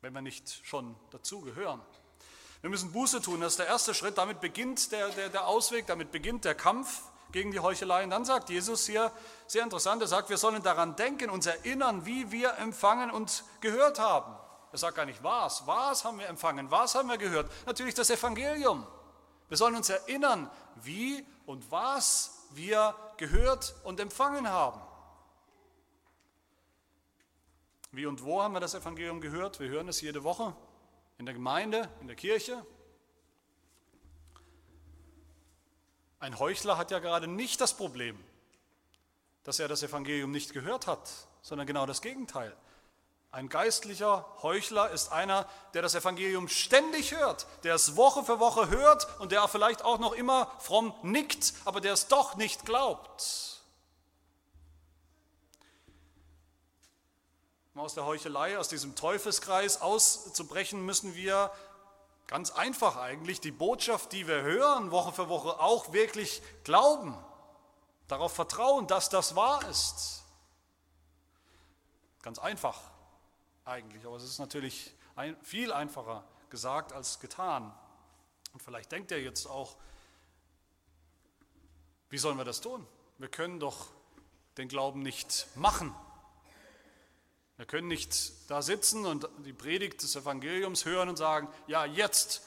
wenn wir nicht schon dazugehören. Wir müssen Buße tun, das ist der erste Schritt. Damit beginnt der, der, der Ausweg, damit beginnt der Kampf gegen die Heuchelei. Und dann sagt Jesus hier, sehr interessant, er sagt, wir sollen daran denken, uns erinnern, wie wir empfangen und gehört haben. Er sagt gar nicht was, was haben wir empfangen, was haben wir gehört. Natürlich das Evangelium. Wir sollen uns erinnern, wie und was wir gehört und empfangen haben. Wie und wo haben wir das Evangelium gehört? Wir hören es jede Woche in der Gemeinde, in der Kirche. Ein Heuchler hat ja gerade nicht das Problem, dass er das Evangelium nicht gehört hat, sondern genau das Gegenteil. Ein geistlicher Heuchler ist einer, der das Evangelium ständig hört, der es Woche für Woche hört und der vielleicht auch noch immer fromm nickt, aber der es doch nicht glaubt. Um aus der Heuchelei, aus diesem Teufelskreis auszubrechen, müssen wir ganz einfach eigentlich die Botschaft, die wir hören, Woche für Woche auch wirklich glauben, darauf vertrauen, dass das wahr ist. Ganz einfach eigentlich, aber es ist natürlich ein, viel einfacher gesagt als getan. Und vielleicht denkt ihr jetzt auch, wie sollen wir das tun? Wir können doch den Glauben nicht machen. Wir können nicht da sitzen und die Predigt des Evangeliums hören und sagen, ja, jetzt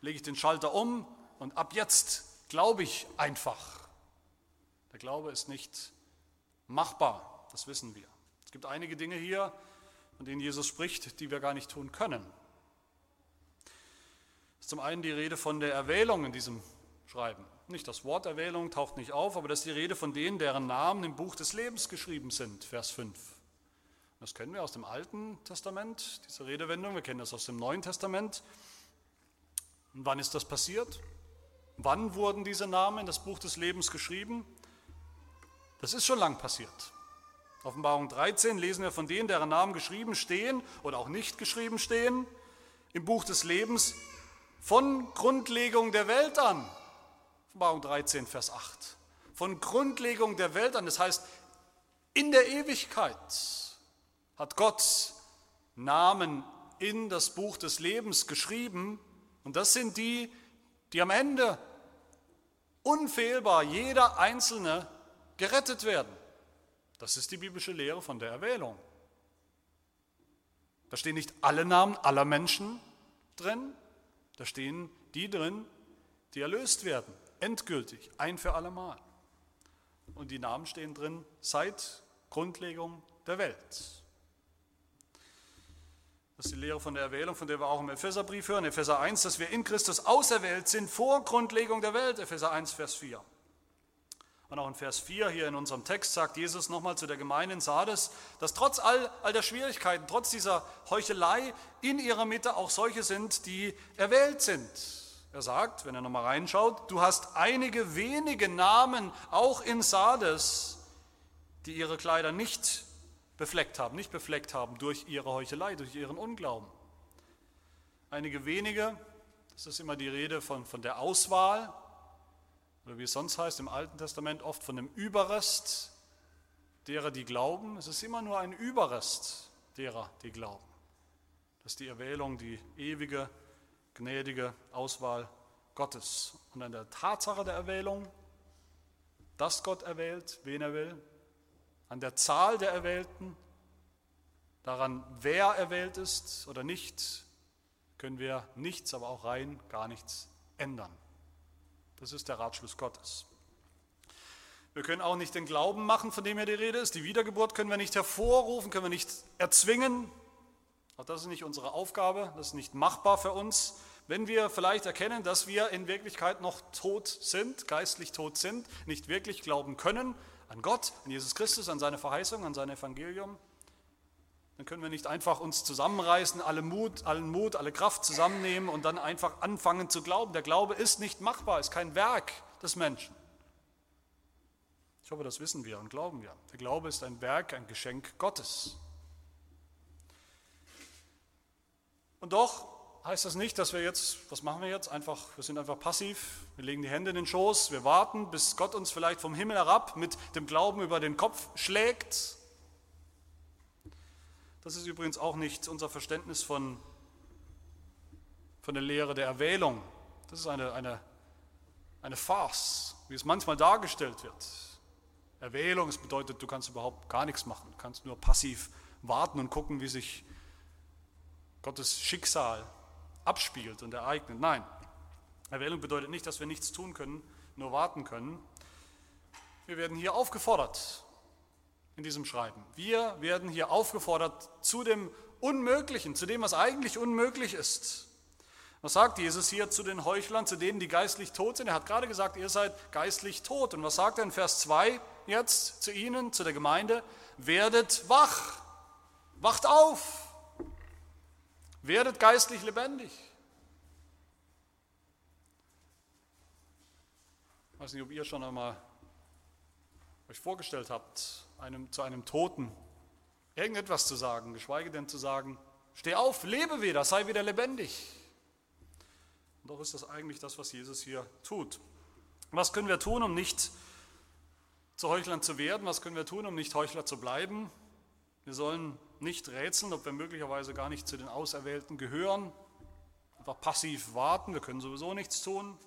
lege ich den Schalter um und ab jetzt glaube ich einfach. Der Glaube ist nicht machbar, das wissen wir. Es gibt einige Dinge hier, von denen Jesus spricht, die wir gar nicht tun können. Es ist zum einen die Rede von der Erwählung in diesem Schreiben. Nicht das Wort Erwählung taucht nicht auf, aber das ist die Rede von denen, deren Namen im Buch des Lebens geschrieben sind, Vers 5. Das kennen wir aus dem Alten Testament, diese Redewendung. Wir kennen das aus dem Neuen Testament. Und wann ist das passiert? Wann wurden diese Namen in das Buch des Lebens geschrieben? Das ist schon lang passiert. Offenbarung 13 lesen wir von denen, deren Namen geschrieben stehen oder auch nicht geschrieben stehen, im Buch des Lebens von Grundlegung der Welt an. Offenbarung 13, Vers 8. Von Grundlegung der Welt an, das heißt in der Ewigkeit hat Gott Namen in das Buch des Lebens geschrieben. Und das sind die, die am Ende unfehlbar, jeder Einzelne, gerettet werden. Das ist die biblische Lehre von der Erwählung. Da stehen nicht alle Namen aller Menschen drin, da stehen die drin, die erlöst werden, endgültig, ein für allemal. Und die Namen stehen drin seit Grundlegung der Welt. Das ist die Lehre von der Erwählung, von der wir auch im Epheserbrief hören, Epheser 1, dass wir in Christus auserwählt sind vor Grundlegung der Welt, Epheser 1, Vers 4. Und auch in Vers 4 hier in unserem Text sagt Jesus nochmal zu der Gemeinde in Sardes, dass trotz all, all der Schwierigkeiten, trotz dieser Heuchelei in ihrer Mitte auch solche sind, die erwählt sind. Er sagt, wenn er nochmal reinschaut, du hast einige wenige Namen auch in Sardes, die ihre Kleider nicht befleckt haben, nicht befleckt haben durch ihre Heuchelei, durch ihren Unglauben. Einige wenige, das ist immer die Rede von, von der Auswahl, oder wie es sonst heißt im Alten Testament, oft von dem Überrest derer, die glauben. Es ist immer nur ein Überrest derer, die glauben. Das ist die Erwählung, die ewige, gnädige Auswahl Gottes. Und an der Tatsache der Erwählung, dass Gott erwählt, wen er will, an der Zahl der Erwählten, daran, wer erwählt ist oder nicht, können wir nichts, aber auch rein gar nichts ändern. Das ist der Ratschluss Gottes. Wir können auch nicht den Glauben machen, von dem hier die Rede ist. Die Wiedergeburt können wir nicht hervorrufen, können wir nicht erzwingen. Auch das ist nicht unsere Aufgabe, das ist nicht machbar für uns. Wenn wir vielleicht erkennen, dass wir in Wirklichkeit noch tot sind, geistlich tot sind, nicht wirklich glauben können, an Gott, an Jesus Christus, an seine Verheißung, an sein Evangelium, dann können wir nicht einfach uns zusammenreißen, alle Mut, allen Mut, alle Kraft zusammennehmen und dann einfach anfangen zu glauben. Der Glaube ist nicht machbar, ist kein Werk des Menschen. Ich hoffe, das wissen wir und glauben wir. Der Glaube ist ein Werk, ein Geschenk Gottes. Und doch heißt das nicht, dass wir jetzt, was machen wir jetzt? Einfach, wir sind einfach passiv, wir legen die Hände in den Schoß, wir warten, bis Gott uns vielleicht vom Himmel herab mit dem Glauben über den Kopf schlägt. Das ist übrigens auch nicht unser Verständnis von, von der Lehre der Erwählung. Das ist eine, eine, eine Farce, wie es manchmal dargestellt wird. Erwählung, das bedeutet, du kannst überhaupt gar nichts machen, du kannst nur passiv warten und gucken, wie sich Gottes Schicksal abspielt und ereignet. Nein, Erwählung bedeutet nicht, dass wir nichts tun können, nur warten können. Wir werden hier aufgefordert in diesem Schreiben. Wir werden hier aufgefordert zu dem Unmöglichen, zu dem, was eigentlich unmöglich ist. Was sagt Jesus hier zu den Heuchlern, zu denen, die geistlich tot sind? Er hat gerade gesagt, ihr seid geistlich tot. Und was sagt er in Vers 2 jetzt zu ihnen, zu der Gemeinde? Werdet wach, wacht auf, werdet geistlich lebendig. Ich weiß nicht, ob ihr schon einmal euch vorgestellt habt, einem, zu einem Toten irgendetwas zu sagen, geschweige denn zu sagen, steh auf, lebe wieder, sei wieder lebendig. Und doch ist das eigentlich das, was Jesus hier tut. Was können wir tun, um nicht zu Heuchlern zu werden? Was können wir tun, um nicht Heuchler zu bleiben? Wir sollen nicht rätseln, ob wir möglicherweise gar nicht zu den Auserwählten gehören. Einfach passiv warten, wir können sowieso nichts tun.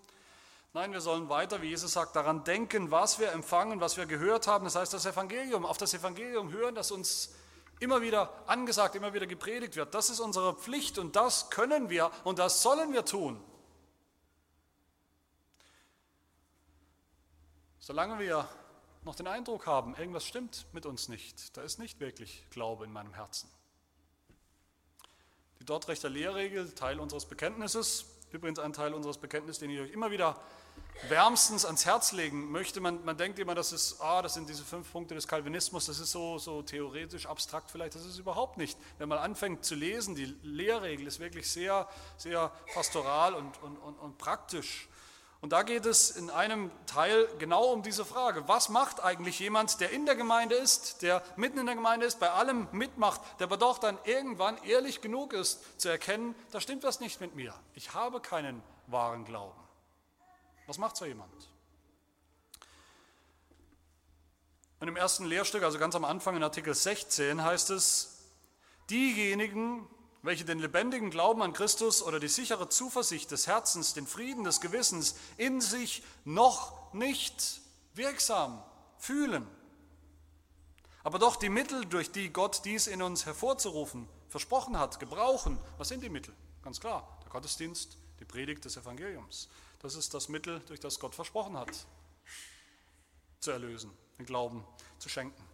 Nein, wir sollen weiter, wie Jesus sagt, daran denken, was wir empfangen, was wir gehört haben. Das heißt, das Evangelium, auf das Evangelium hören, das uns immer wieder angesagt, immer wieder gepredigt wird. Das ist unsere Pflicht und das können wir und das sollen wir tun. Solange wir noch den Eindruck haben, irgendwas stimmt mit uns nicht, da ist nicht wirklich Glaube in meinem Herzen. Die Dortrechter Lehrregel, Teil unseres Bekenntnisses, übrigens ein Teil unseres Bekenntnisses, den ich euch immer wieder wärmstens ans Herz legen möchte. Man, man denkt immer, das, ist, ah, das sind diese fünf Punkte des Kalvinismus, das ist so, so theoretisch, abstrakt vielleicht, das ist überhaupt nicht. Wenn man anfängt zu lesen, die Lehrregel ist wirklich sehr, sehr pastoral und, und, und, und praktisch. Und da geht es in einem Teil genau um diese Frage. Was macht eigentlich jemand, der in der Gemeinde ist, der mitten in der Gemeinde ist, bei allem mitmacht, der aber doch dann irgendwann ehrlich genug ist, zu erkennen, da stimmt was nicht mit mir. Ich habe keinen wahren Glauben. Was macht so jemand? Und im ersten Lehrstück, also ganz am Anfang in Artikel 16, heißt es, diejenigen, welche den lebendigen Glauben an Christus oder die sichere Zuversicht des Herzens, den Frieden des Gewissens in sich noch nicht wirksam fühlen, aber doch die Mittel, durch die Gott dies in uns hervorzurufen versprochen hat, gebrauchen. Was sind die Mittel? Ganz klar, der Gottesdienst, die Predigt des Evangeliums. Das ist das Mittel, durch das Gott versprochen hat, zu erlösen, den Glauben zu schenken.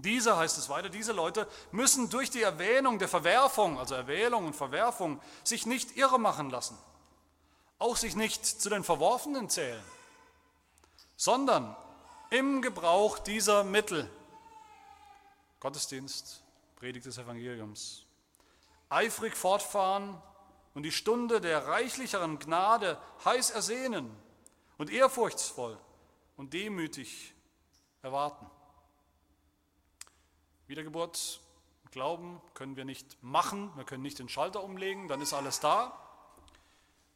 Diese, heißt es weiter, diese Leute müssen durch die Erwähnung der Verwerfung, also Erwählung und Verwerfung, sich nicht irre machen lassen, auch sich nicht zu den Verworfenen zählen, sondern im Gebrauch dieser Mittel, Gottesdienst, Predigt des Evangeliums, eifrig fortfahren und die Stunde der reichlicheren Gnade heiß ersehnen und ehrfurchtsvoll und demütig erwarten. Wiedergeburt, Glauben können wir nicht machen, wir können nicht den Schalter umlegen, dann ist alles da.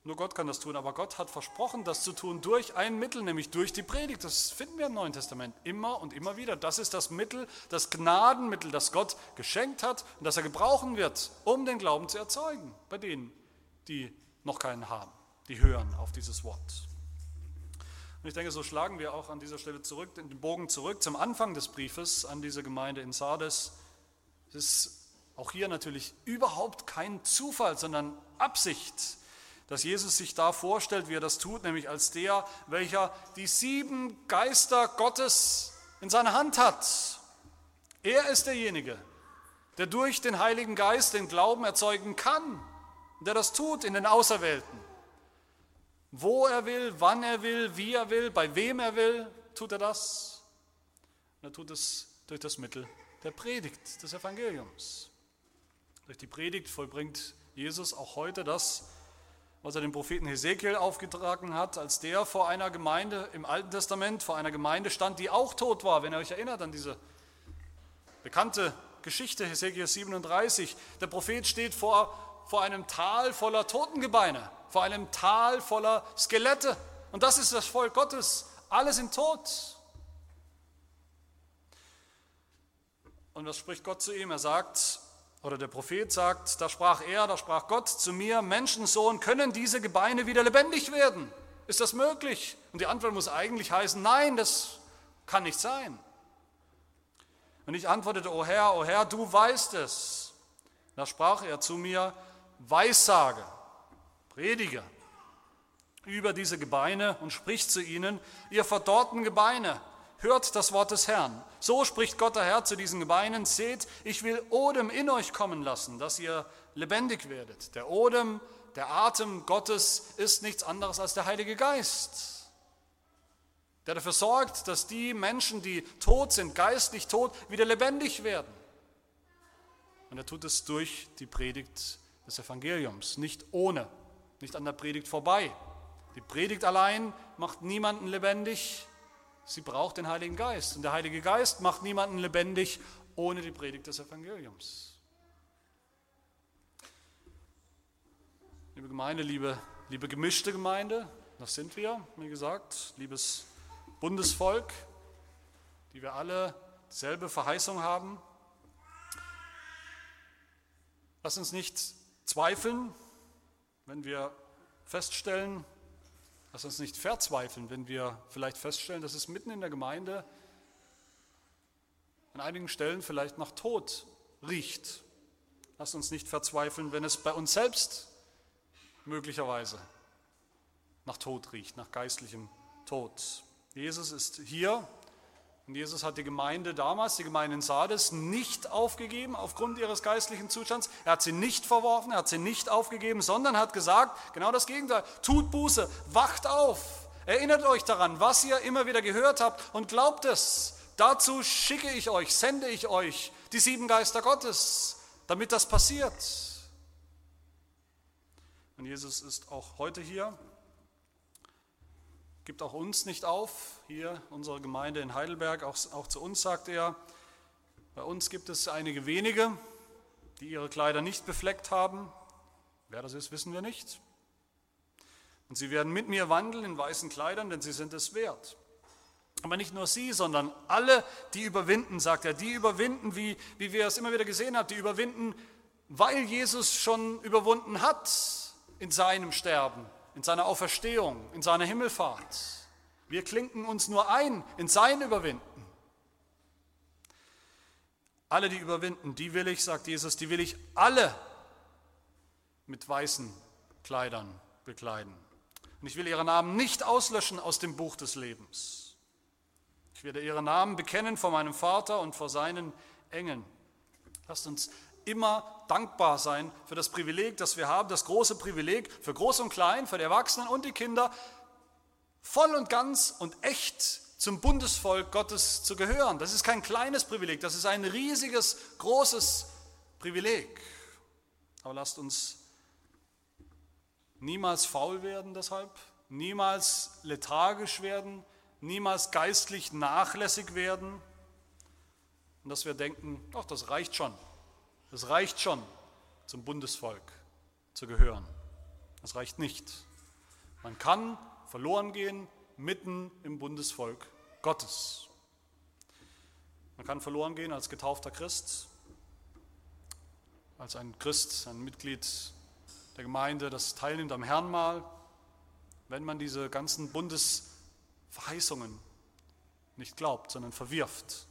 Nur Gott kann das tun, aber Gott hat versprochen, das zu tun durch ein Mittel, nämlich durch die Predigt. Das finden wir im Neuen Testament immer und immer wieder. Das ist das Mittel, das Gnadenmittel, das Gott geschenkt hat und das er gebrauchen wird, um den Glauben zu erzeugen bei denen, die noch keinen haben, die hören auf dieses Wort. Und ich denke, so schlagen wir auch an dieser Stelle zurück, den Bogen zurück zum Anfang des Briefes an diese Gemeinde in Sardes. Es ist auch hier natürlich überhaupt kein Zufall, sondern Absicht, dass Jesus sich da vorstellt, wie er das tut, nämlich als der, welcher die sieben Geister Gottes in seiner Hand hat. Er ist derjenige, der durch den Heiligen Geist den Glauben erzeugen kann, der das tut in den Auserwählten. Wo er will, wann er will, wie er will, bei wem er will, tut er das. Und er tut es durch das Mittel der Predigt des Evangeliums. Durch die Predigt vollbringt Jesus auch heute das, was er dem Propheten Hesekiel aufgetragen hat, als der vor einer Gemeinde im Alten Testament, vor einer Gemeinde stand, die auch tot war, wenn ihr euch erinnert an diese bekannte Geschichte, Hesekiel 37. Der Prophet steht vor, vor einem Tal voller Totengebeine, vor einem Tal voller Skelette. Und das ist das Volk Gottes. Alle sind tot. Und was spricht Gott zu ihm? Er sagt, oder der Prophet sagt, da sprach er, da sprach Gott zu mir, Menschensohn, können diese Gebeine wieder lebendig werden? Ist das möglich? Und die Antwort muss eigentlich heißen, nein, das kann nicht sein. Und ich antwortete, O Herr, o Herr, du weißt es. Da sprach er zu mir, Weissage, predige über diese Gebeine und sprich zu ihnen, ihr verdorrten Gebeine, hört das Wort des Herrn. So spricht Gott der Herr zu diesen Gebeinen, seht, ich will Odem in euch kommen lassen, dass ihr lebendig werdet. Der Odem, der Atem Gottes ist nichts anderes als der Heilige Geist, der dafür sorgt, dass die Menschen, die tot sind, geistlich tot, wieder lebendig werden. Und er tut es durch die Predigt des Evangeliums, nicht ohne, nicht an der Predigt vorbei. Die Predigt allein macht niemanden lebendig, Sie braucht den Heiligen Geist. Und der Heilige Geist macht niemanden lebendig ohne die Predigt des Evangeliums. Liebe Gemeinde, liebe, liebe gemischte Gemeinde, das sind wir, wie gesagt, liebes Bundesvolk, die wir alle dieselbe Verheißung haben. Lass uns nicht zweifeln, wenn wir feststellen, Lass uns nicht verzweifeln, wenn wir vielleicht feststellen, dass es mitten in der Gemeinde an einigen Stellen vielleicht nach Tod riecht. Lass uns nicht verzweifeln, wenn es bei uns selbst möglicherweise nach Tod riecht, nach geistlichem Tod. Jesus ist hier und Jesus hat die Gemeinde damals, die Gemeinde in Sardes, nicht aufgegeben aufgrund ihres geistlichen Zustands. Er hat sie nicht verworfen, er hat sie nicht aufgegeben, sondern hat gesagt, genau das Gegenteil, tut Buße, wacht auf, erinnert euch daran, was ihr immer wieder gehört habt und glaubt es. Dazu schicke ich euch, sende ich euch die sieben Geister Gottes, damit das passiert. Und Jesus ist auch heute hier gibt auch uns nicht auf, hier unsere Gemeinde in Heidelberg, auch, auch zu uns sagt er, bei uns gibt es einige wenige, die ihre Kleider nicht befleckt haben. Wer das ist, wissen wir nicht. Und sie werden mit mir wandeln in weißen Kleidern, denn sie sind es wert. Aber nicht nur sie, sondern alle, die überwinden, sagt er, die überwinden, wie, wie wir es immer wieder gesehen haben, die überwinden, weil Jesus schon überwunden hat in seinem Sterben in seiner Auferstehung, in seiner Himmelfahrt. Wir klinken uns nur ein in sein Überwinden. Alle, die überwinden, die will ich, sagt Jesus, die will ich alle mit weißen Kleidern bekleiden. Und ich will ihre Namen nicht auslöschen aus dem Buch des Lebens. Ich werde ihre Namen bekennen vor meinem Vater und vor seinen Engeln. Lasst uns immer dankbar sein für das Privileg, das wir haben, das große Privileg für Groß und Klein, für die Erwachsenen und die Kinder, voll und ganz und echt zum Bundesvolk Gottes zu gehören. Das ist kein kleines Privileg, das ist ein riesiges, großes Privileg. Aber lasst uns niemals faul werden deshalb, niemals lethargisch werden, niemals geistlich nachlässig werden und dass wir denken, ach, das reicht schon. Das reicht schon, zum Bundesvolk zu gehören. Das reicht nicht. Man kann verloren gehen mitten im Bundesvolk Gottes. Man kann verloren gehen als getaufter Christ, als ein Christ, ein Mitglied der Gemeinde, das teilnimmt am Herrnmal, wenn man diese ganzen Bundesverheißungen nicht glaubt, sondern verwirft.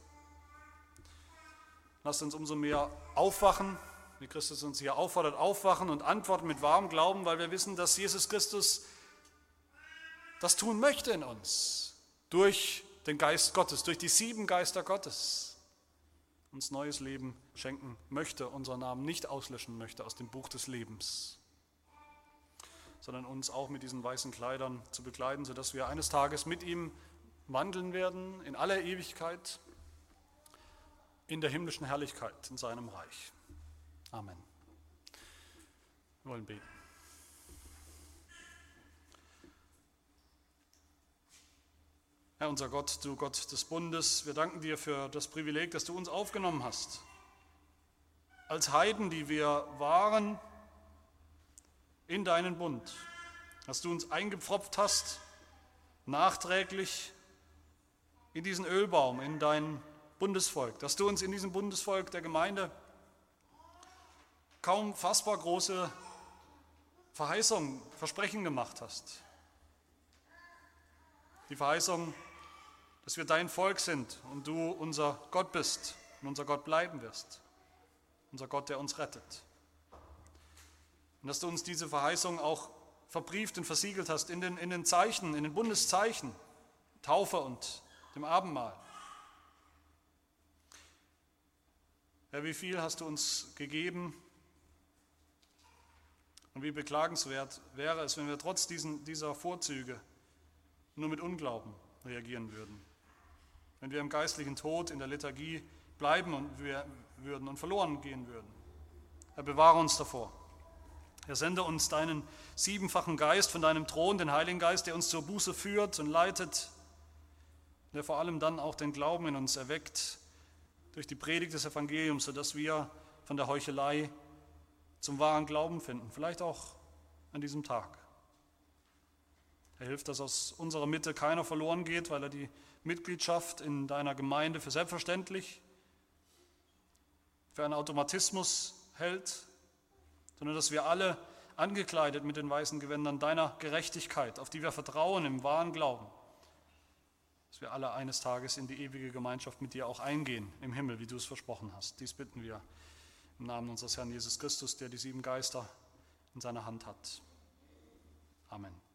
Lasst uns umso mehr aufwachen, wie Christus uns hier auffordert, aufwachen und antworten mit wahrem Glauben, weil wir wissen, dass Jesus Christus das tun möchte in uns, durch den Geist Gottes, durch die sieben Geister Gottes, uns neues Leben schenken möchte, unseren Namen nicht auslöschen möchte aus dem Buch des Lebens, sondern uns auch mit diesen weißen Kleidern zu bekleiden, sodass wir eines Tages mit ihm wandeln werden in aller Ewigkeit in der himmlischen Herrlichkeit, in seinem Reich. Amen. Wir wollen beten. Herr unser Gott, du Gott des Bundes, wir danken dir für das Privileg, dass du uns aufgenommen hast. Als Heiden, die wir waren, in deinen Bund, dass du uns eingepfropft hast, nachträglich in diesen Ölbaum, in dein Bundesvolk, dass du uns in diesem Bundesvolk der Gemeinde kaum fassbar große Verheißungen, Versprechen gemacht hast. Die Verheißung, dass wir dein Volk sind und du unser Gott bist und unser Gott bleiben wirst, unser Gott, der uns rettet. Und dass du uns diese Verheißung auch verbrieft und versiegelt hast in den, in den Zeichen, in den Bundeszeichen, Taufe und dem Abendmahl. Herr, wie viel hast du uns gegeben und wie beklagenswert wäre es, wenn wir trotz diesen, dieser Vorzüge nur mit Unglauben reagieren würden. Wenn wir im geistlichen Tod in der Liturgie bleiben und wir würden und verloren gehen würden. Herr, bewahre uns davor. Herr, sende uns deinen siebenfachen Geist von deinem Thron, den Heiligen Geist, der uns zur Buße führt und leitet, der vor allem dann auch den Glauben in uns erweckt durch die Predigt des Evangeliums, sodass wir von der Heuchelei zum wahren Glauben finden, vielleicht auch an diesem Tag. Er hilft, dass aus unserer Mitte keiner verloren geht, weil er die Mitgliedschaft in deiner Gemeinde für selbstverständlich, für einen Automatismus hält, sondern dass wir alle angekleidet mit den weißen Gewändern deiner Gerechtigkeit, auf die wir vertrauen im wahren Glauben, dass wir alle eines Tages in die ewige Gemeinschaft mit dir auch eingehen im Himmel, wie du es versprochen hast. Dies bitten wir im Namen unseres Herrn Jesus Christus, der die sieben Geister in seiner Hand hat. Amen.